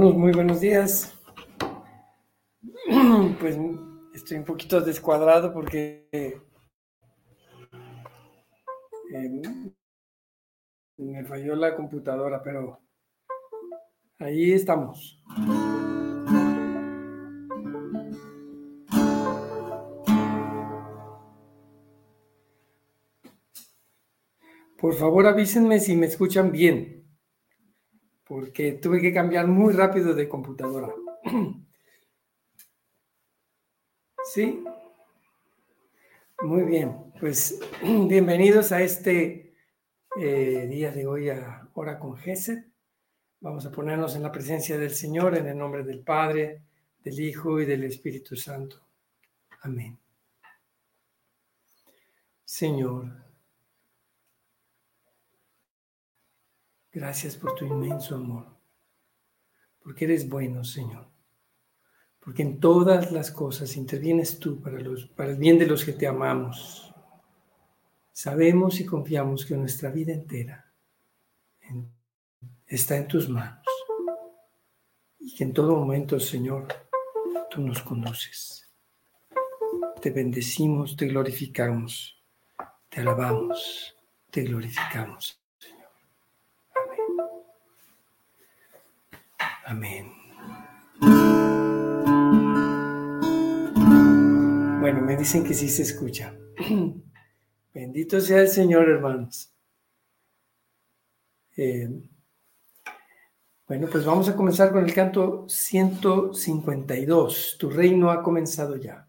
Muy buenos días. Pues estoy un poquito descuadrado porque eh, me falló la computadora, pero ahí estamos. Por favor, avísenme si me escuchan bien porque tuve que cambiar muy rápido de computadora. ¿Sí? Muy bien, pues bienvenidos a este eh, día de hoy a Hora con Gesed. Vamos a ponernos en la presencia del Señor en el nombre del Padre, del Hijo y del Espíritu Santo. Amén. Señor, Gracias por tu inmenso amor, porque eres bueno, Señor, porque en todas las cosas intervienes tú para, los, para el bien de los que te amamos. Sabemos y confiamos que nuestra vida entera está en tus manos y que en todo momento, Señor, tú nos conduces. Te bendecimos, te glorificamos, te alabamos, te glorificamos. Amén. Bueno, me dicen que sí se escucha. Bendito sea el Señor, hermanos. Eh, bueno, pues vamos a comenzar con el canto 152. Tu reino ha comenzado ya.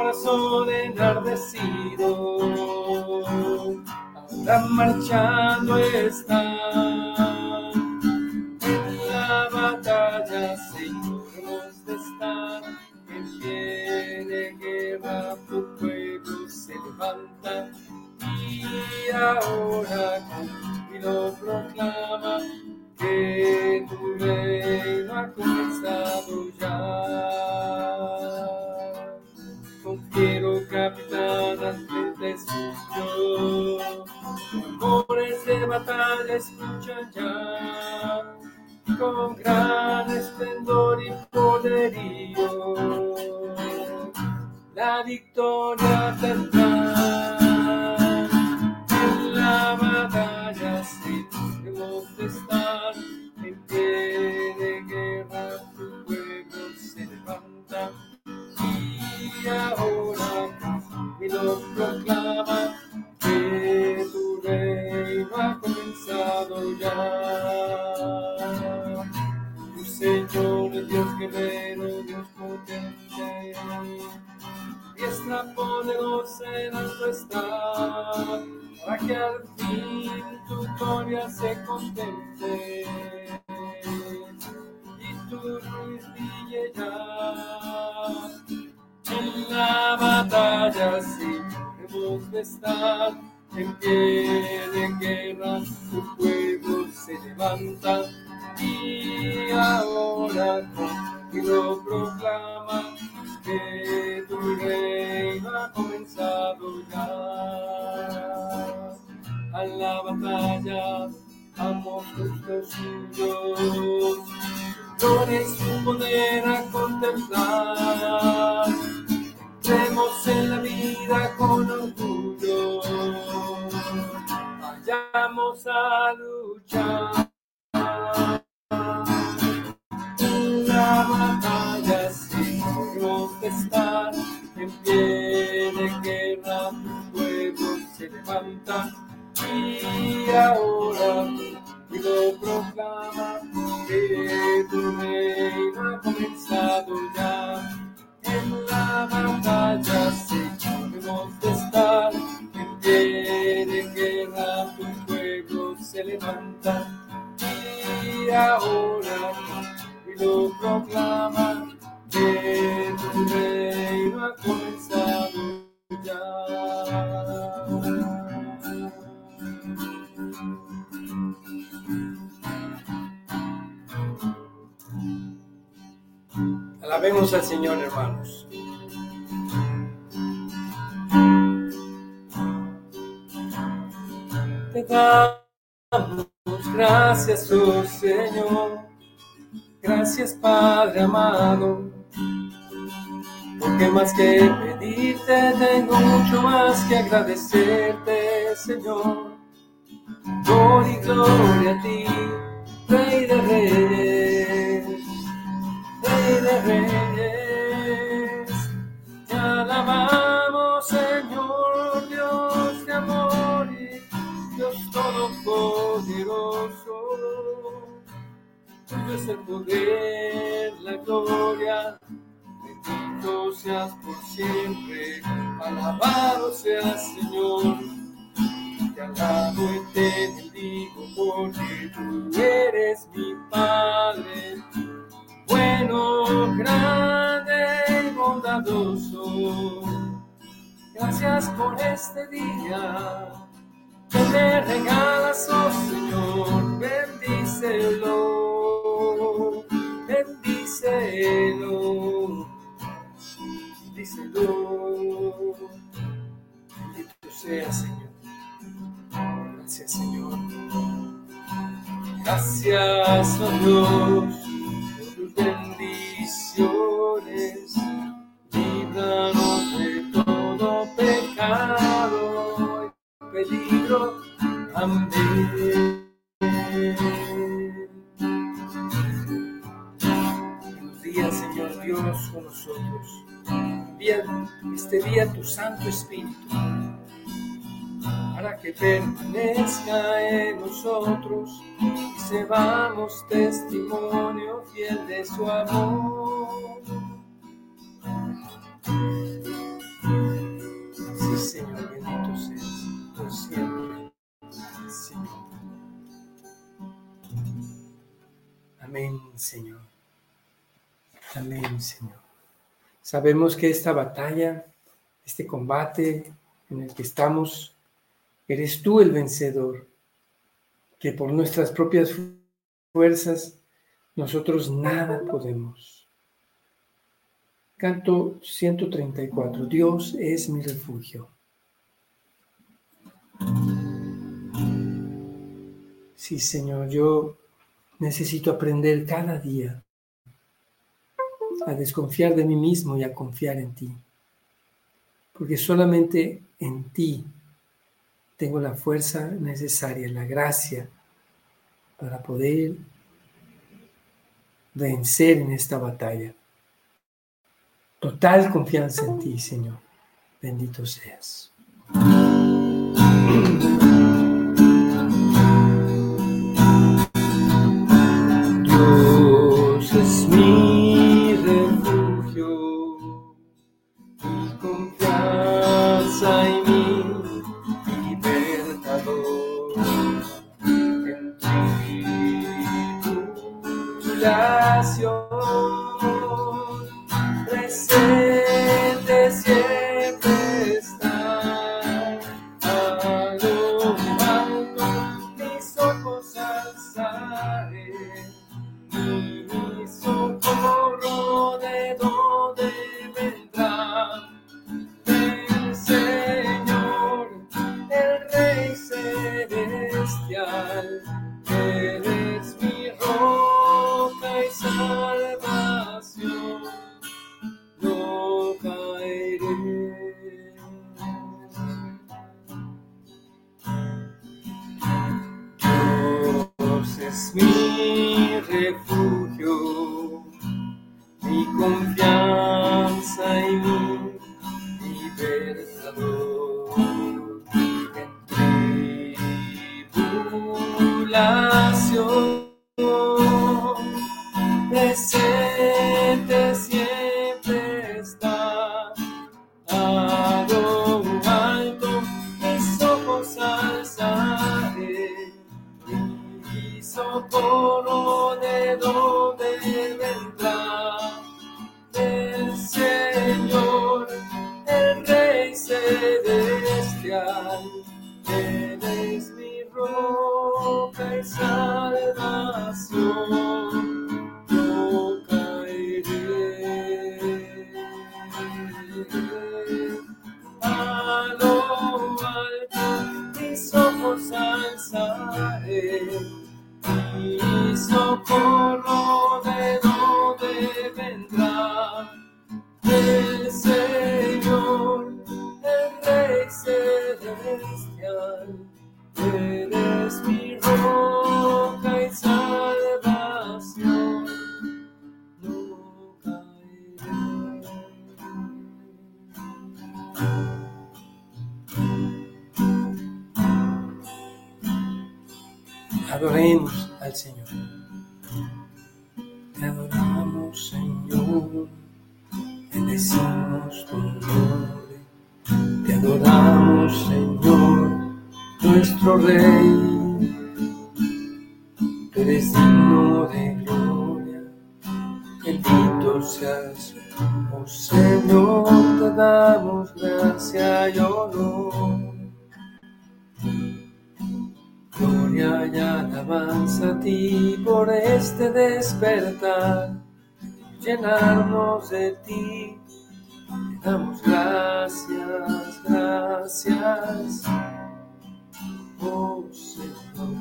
corazón enardecido, ahora marchando está. En la batalla, Señor, estar en pie de guerra, tu pueblo se levanta y ahora lo proclama que tu reino ha comenzado ya. Suyo, rumores de batalla escuchan ya, con gran esplendor y poderío, la victoria tendrá. Y lo proclama que tu reino ha comenzado ya. Tu Señor es Dios guerrero, Dios potente, diestra poderosa en alto está, para que al fin tu gloria se contemple y tu luz brille ya. En la batalla sí hemos de estar en pie de guerra, tu pueblo se levanta y ahora y lo proclama que tu reino ha comenzado ya. A la batalla, amo justo suyo, gloria su poder a contemplar. Vida con orgullo, vayamos a luchar. La batalla de estar en pie de guerra, tu se levanta y ahora y lo proclama que tu reino ha comenzado ya. cantar. Amado. Porque más que pedirte, tengo mucho más que agradecerte, Señor. Gloria y gloria a ti, Rey de Reyes de reyes. El poder, la gloria. Bendito seas por siempre. Alabado seas, Señor. Te alabo y te bendigo porque tú eres mi Padre bueno, grande y bondadoso. Gracias por este día que me regalas, oh Señor, bendícelo, bendícelo, bendícelo. Bendito sea, Señor. Gracias, Señor. Gracias, oh Dios Santo Espíritu para que permanezca en nosotros y sebamos testimonio fiel de su amor. Sí, Señor, bendito seas por siempre. Amén, Señor. Amén, Señor. Sabemos que esta batalla, este combate en el que estamos, Eres tú el vencedor, que por nuestras propias fuerzas nosotros nada podemos. Canto 134. Dios es mi refugio. Sí, Señor, yo necesito aprender cada día a desconfiar de mí mismo y a confiar en ti. Porque solamente en ti tengo la fuerza necesaria, la gracia para poder vencer en esta batalla. Total confianza en ti, Señor. Bendito seas. Roca y salvación. Bendecimos tu nombre. Te adoramos, Señor, nuestro Rey. Tú eres digno de gloria. Bendito seas, oh Señor. Te damos gracia y honor. Gloria y alabanza a ti por este despertar, llenarnos de ti. Damos gracias, gracias, oh Señor.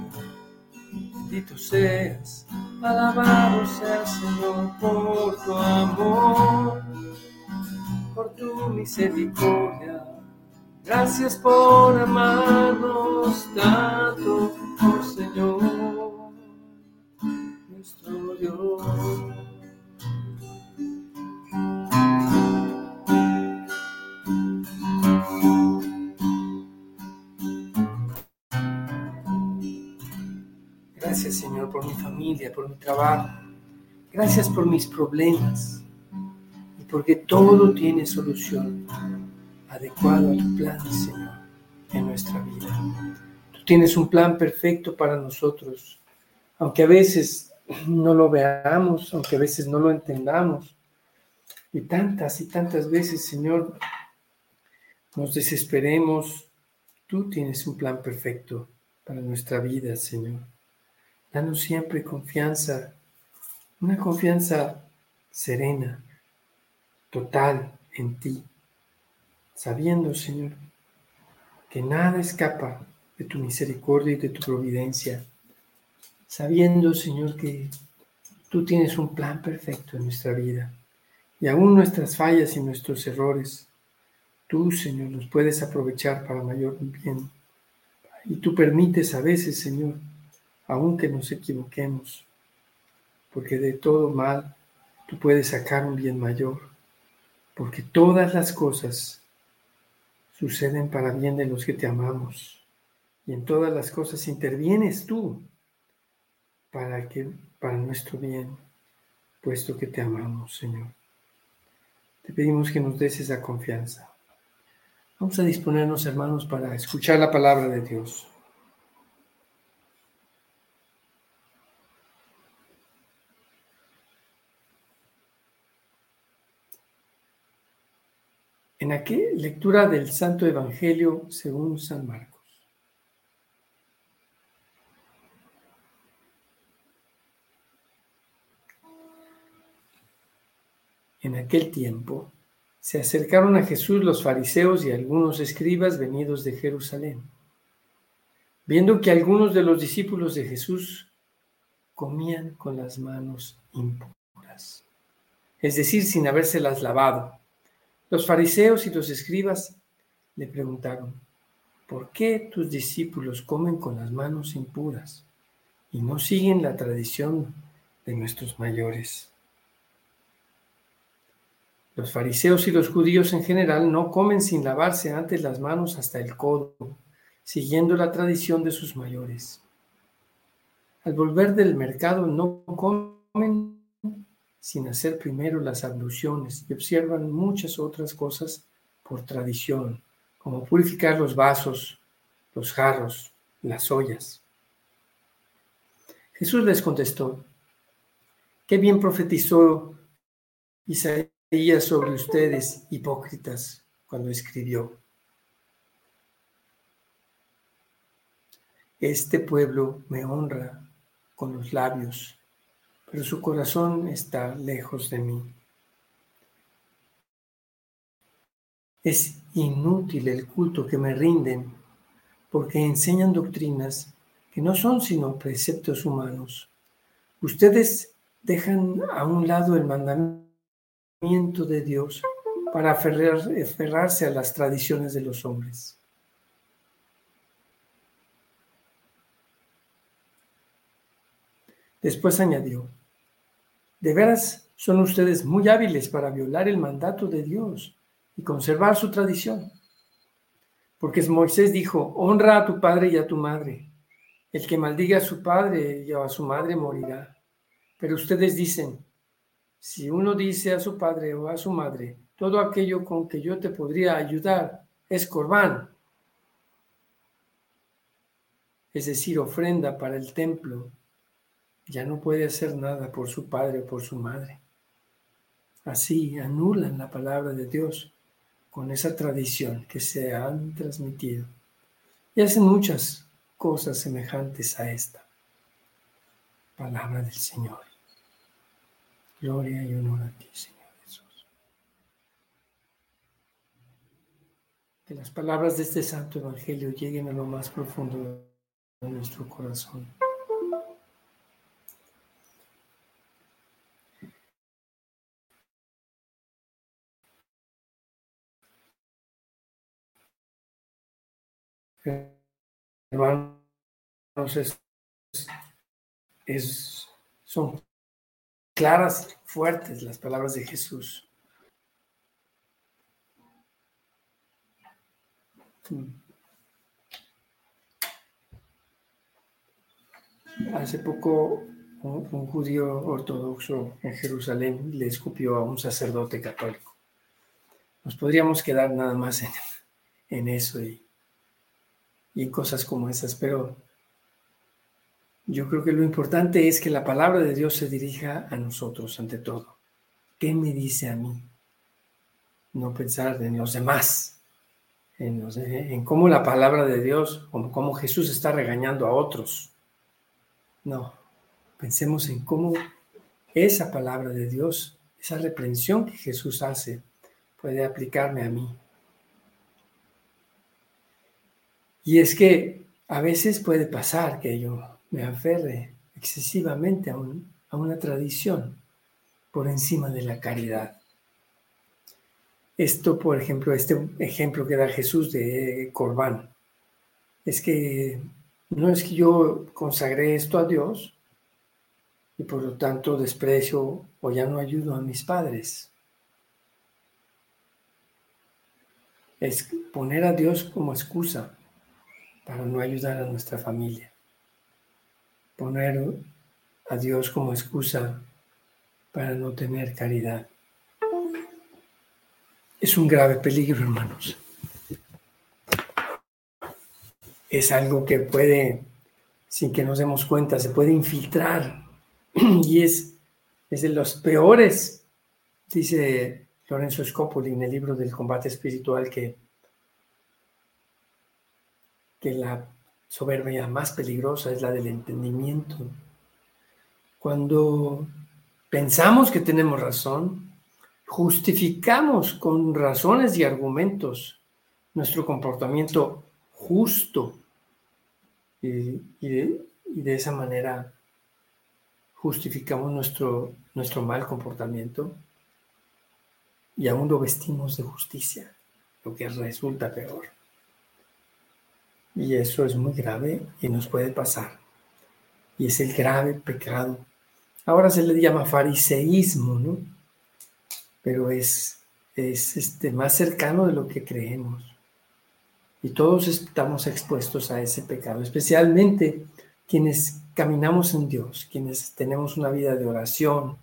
Bendito seas, alabado seas Señor por tu amor, por tu misericordia Gracias por amarnos tanto, oh Señor, nuestro Dios. Por mi familia, por mi trabajo. Gracias por mis problemas y porque todo tiene solución adecuado a tu plan, Señor, en nuestra vida. Tú tienes un plan perfecto para nosotros, aunque a veces no lo veamos, aunque a veces no lo entendamos. Y tantas y tantas veces, Señor, nos desesperemos. Tú tienes un plan perfecto para nuestra vida, Señor. Danos siempre confianza, una confianza serena, total en ti sabiendo, Señor, que nada escapa de tu misericordia y de tu providencia, sabiendo, Señor, que tú tienes un plan perfecto en nuestra vida y aún nuestras fallas y nuestros errores, tú, Señor, los puedes aprovechar para mayor bien. Y tú permites a veces, Señor, aunque nos equivoquemos, porque de todo mal tú puedes sacar un bien mayor, porque todas las cosas suceden para bien de los que te amamos. Y en todas las cosas intervienes tú para que para nuestro bien, puesto que te amamos, Señor. Te pedimos que nos des esa confianza. Vamos a disponernos, hermanos, para escuchar la palabra de Dios. En lectura del Santo Evangelio según San Marcos. En aquel tiempo se acercaron a Jesús los fariseos y algunos escribas venidos de Jerusalén. Viendo que algunos de los discípulos de Jesús comían con las manos impuras, es decir, sin habérselas lavado los fariseos y los escribas le preguntaron, ¿por qué tus discípulos comen con las manos impuras y no siguen la tradición de nuestros mayores? Los fariseos y los judíos en general no comen sin lavarse antes las manos hasta el codo, siguiendo la tradición de sus mayores. Al volver del mercado no comen sin hacer primero las abluciones y observan muchas otras cosas por tradición, como purificar los vasos, los jarros, las ollas. Jesús les contestó, qué bien profetizó Isaías sobre ustedes, hipócritas, cuando escribió, este pueblo me honra con los labios pero su corazón está lejos de mí. Es inútil el culto que me rinden porque enseñan doctrinas que no son sino preceptos humanos. Ustedes dejan a un lado el mandamiento de Dios para aferrarse a las tradiciones de los hombres. Después añadió, de veras, son ustedes muy hábiles para violar el mandato de Dios y conservar su tradición. Porque Moisés dijo, honra a tu padre y a tu madre, El que maldiga a su padre y a su madre morirá. Pero ustedes dicen, si uno dice a su padre o a su madre, todo aquello con que yo te podría ayudar es corbán, es decir, ofrenda para el templo, ya no puede hacer nada por su padre o por su madre. Así anulan la palabra de Dios con esa tradición que se han transmitido y hacen muchas cosas semejantes a esta palabra del Señor. Gloria y honor a ti, Señor Jesús. Que las palabras de este santo evangelio lleguen a lo más profundo de nuestro corazón. Hermanos, son claras, fuertes las palabras de Jesús. Hace poco un, judío ortodoxo en Jerusalén le escupió a un sacerdote católico. Nos podríamos quedar nada más en eso y y cosas como esas, pero yo creo que lo importante es que la palabra de Dios se dirija a nosotros ante todo. ¿Qué me dice a mí? No pensar en los demás, en, cómo la palabra de Dios, como cómo Jesús está regañando a otros. No, pensemos en cómo esa palabra de Dios, esa reprensión que Jesús hace, puede aplicarme a mí. Y es que a veces puede pasar que yo me aferre excesivamente a, una tradición por encima de la caridad. Esto, por ejemplo, este ejemplo que da Jesús de Corbán, es que no es que yo consagré esto a Dios y por lo tanto desprecio o ya no ayudo a mis padres. Es poner a Dios como excusa para no ayudar a nuestra familia. Poner a Dios como excusa para no tener caridad. Es un grave peligro, hermanos. Es algo que puede, sin que nos demos cuenta, se puede infiltrar y es, es de los peores, dice Lorenzo Scopoli en el libro del combate espiritual, que que la soberbia más peligrosa es la del entendimiento. Cuando pensamos que tenemos razón, justificamos con razones y argumentos nuestro comportamiento justo y, de, esa manera justificamos nuestro, nuestro mal comportamiento y aún lo vestimos de justicia, lo que resulta peor. Y eso es muy grave y nos puede pasar. Y es el grave pecado. Ahora se le llama fariseísmo, ¿no? Pero es, es este, más cercano de lo que creemos. Y todos estamos expuestos a ese pecado, especialmente quienes caminamos en Dios, quienes tenemos una vida de oración,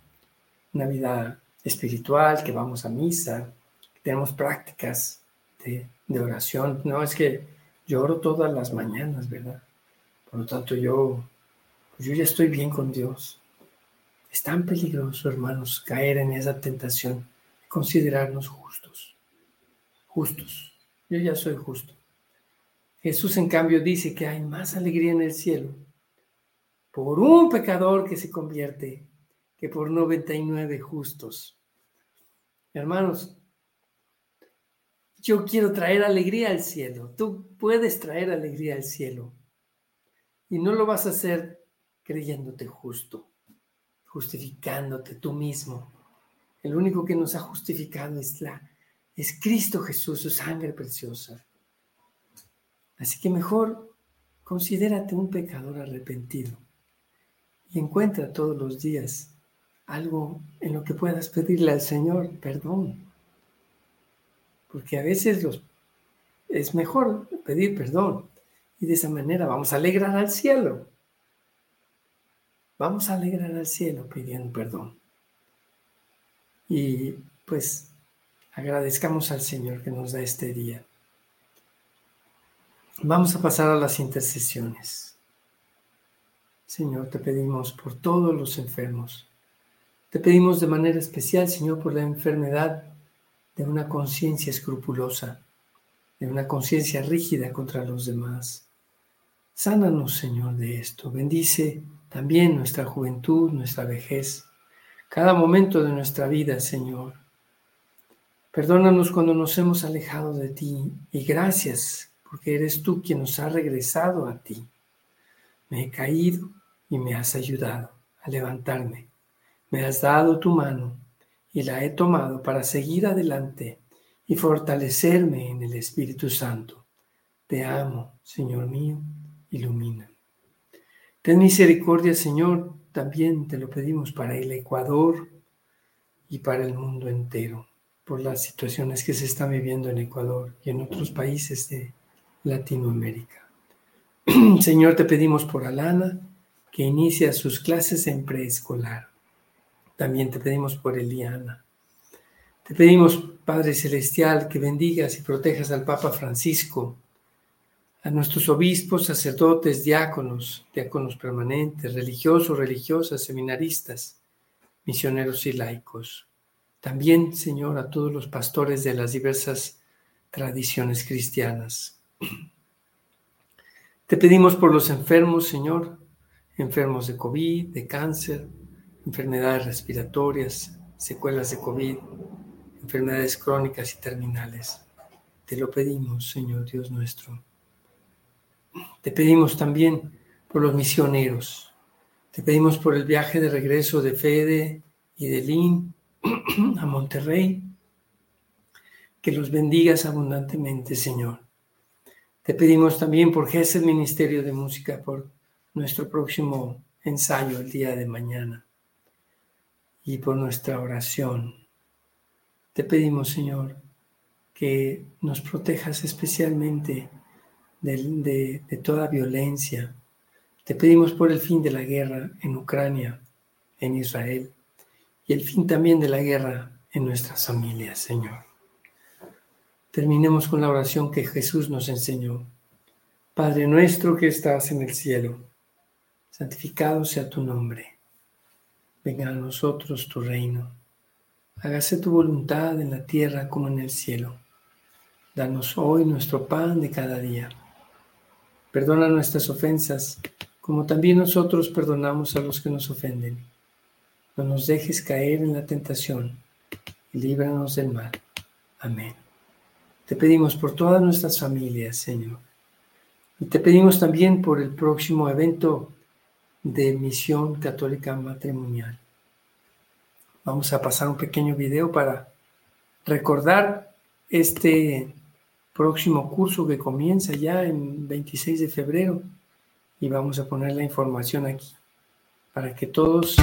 una vida espiritual, que vamos a misa, tenemos prácticas de, de oración. No es que Lloro todas las mañanas, ¿verdad? Por lo tanto, yo, yo ya estoy bien con Dios. Es tan peligroso, hermanos, caer en esa tentación de considerarnos justos. Justos. Yo ya soy justo. Jesús, en cambio, dice que hay más alegría en el cielo por un pecador que se convierte que por 99 justos. Hermanos, yo quiero traer alegría al cielo. Tú puedes traer alegría al cielo. Y no lo vas a hacer creyéndote justo, justificándote tú mismo. El único que nos ha justificado es, la, es Cristo Jesús, su sangre preciosa. Así que mejor considérate un pecador arrepentido y encuentra todos los días algo en lo que puedas pedirle al Señor perdón porque a veces los, es mejor pedir perdón Y de esa manera vamos a alegrar al cielo. Vamos a alegrar al cielo pidiendo perdón. Y pues agradezcamos al Señor que nos da este día. Vamos a pasar a las intercesiones. Señor, te pedimos por todos los enfermos. Te pedimos de manera especial, Señor, por la enfermedad de una conciencia escrupulosa, de una conciencia rígida contra los demás. Sánanos, Señor, de esto. Bendice también nuestra juventud, nuestra vejez, cada momento de nuestra vida, Señor. Perdónanos cuando nos hemos alejado de ti y gracias porque eres tú quien nos ha regresado a ti. Me he caído y me has ayudado a levantarme. Me has dado tu mano y la he tomado para seguir adelante y fortalecerme en el Espíritu Santo. Te amo, Señor mío, ilumina. Ten misericordia, Señor, también te lo pedimos para el Ecuador y para el mundo entero, por las situaciones que se están viviendo en Ecuador y en otros países de Latinoamérica. Señor, te pedimos por Alana, que inicia sus clases en preescolar. También te pedimos por Eliana. Te pedimos, Padre Celestial, que bendigas y protejas al Papa Francisco, a nuestros obispos, sacerdotes, diáconos, diáconos permanentes, religiosos, religiosas, seminaristas, misioneros y laicos. También, Señor, a todos los pastores de las diversas tradiciones cristianas. Te pedimos por los enfermos, Señor, enfermos de COVID, de cáncer, enfermedades respiratorias, secuelas de COVID, enfermedades crónicas y terminales. Te lo pedimos, Señor Dios nuestro. Te pedimos también por los misioneros. Te pedimos por el viaje de regreso de Fede y de Lynn a Monterrey. Que los bendigas abundantemente, Señor. Te pedimos también por Gesed Ministerio de Música, por nuestro próximo ensayo el día de mañana y por nuestra oración. Te pedimos, Señor, que nos protejas especialmente de, toda violencia. Te pedimos por el fin de la guerra en Ucrania, en Israel, y el fin también de la guerra en nuestras familias, Señor. Terminemos con la oración que Jesús nos enseñó. Padre nuestro que estás en el cielo, santificado sea tu nombre. Venga a nosotros tu reino. Hágase tu voluntad en la tierra como en el cielo. Danos hoy nuestro pan de cada día Perdona nuestras ofensas, como también nosotros perdonamos a los que nos ofenden. No nos dejes caer en la tentación y líbranos del mal. Amén. Te pedimos por todas nuestras familias, Señor. Y te pedimos también por el próximo evento de misión católica matrimonial. Vamos a pasar un pequeño video para recordar este próximo curso que comienza ya en 26 de febrero y vamos a poner la información aquí para que todos...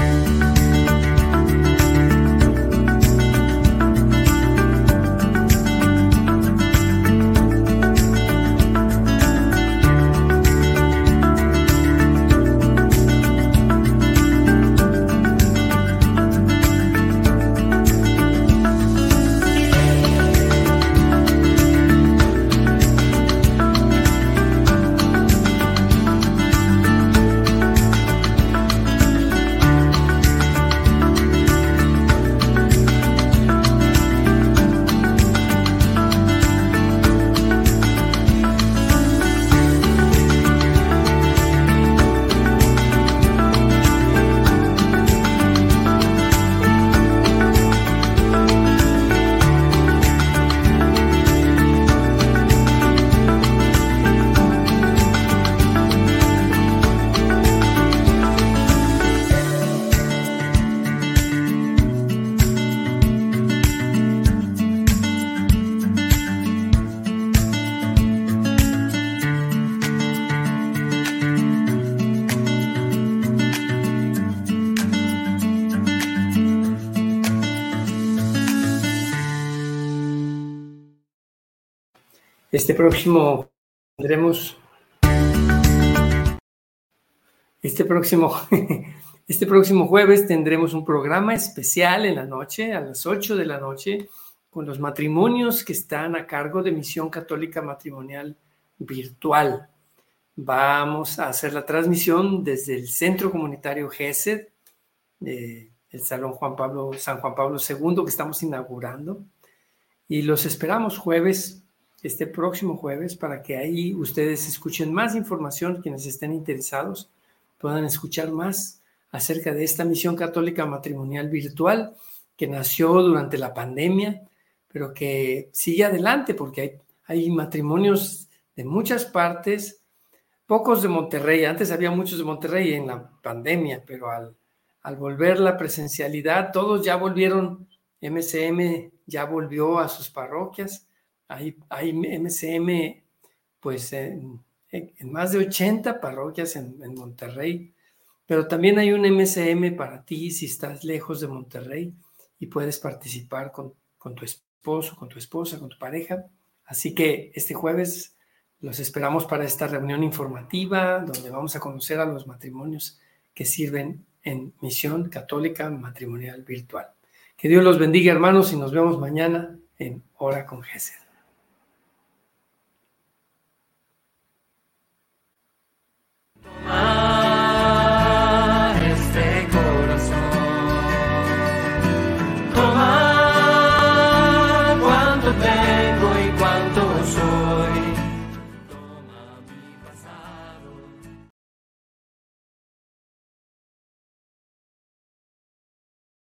Este próximo tendremos Este próximo, este próximo jueves tendremos un programa especial en la noche, a las 8 de la noche, con los matrimonios que están a cargo de Misión Católica Matrimonial Virtual. Vamos a hacer la transmisión desde el Centro Comunitario GESED, el Salón Juan Pablo, San Juan Pablo II, que estamos inaugurando. Y los esperamos jueves, este próximo jueves, para que ahí ustedes escuchen más información, quienes estén interesados puedan escuchar más acerca de esta misión católica matrimonial virtual que nació durante la pandemia pero que sigue adelante porque hay, hay matrimonios de muchas partes, pocos de Monterrey, antes había muchos de Monterrey en la pandemia, pero al, al volver la presencialidad, todos ya volvieron, MCM ya volvió a sus parroquias, hay, hay MCM pues en, más de 80 parroquias en, Monterrey, pero también hay un MCM para ti si estás lejos de Monterrey y puedes participar con, con tu esposo, con tu esposa, con tu pareja. Así que este jueves los esperamos para esta reunión informativa donde vamos a conocer a los matrimonios que sirven en Misión Católica Matrimonial Virtual. Que Dios los bendiga, hermanos, y nos vemos mañana en Hora con Gesed. Toma.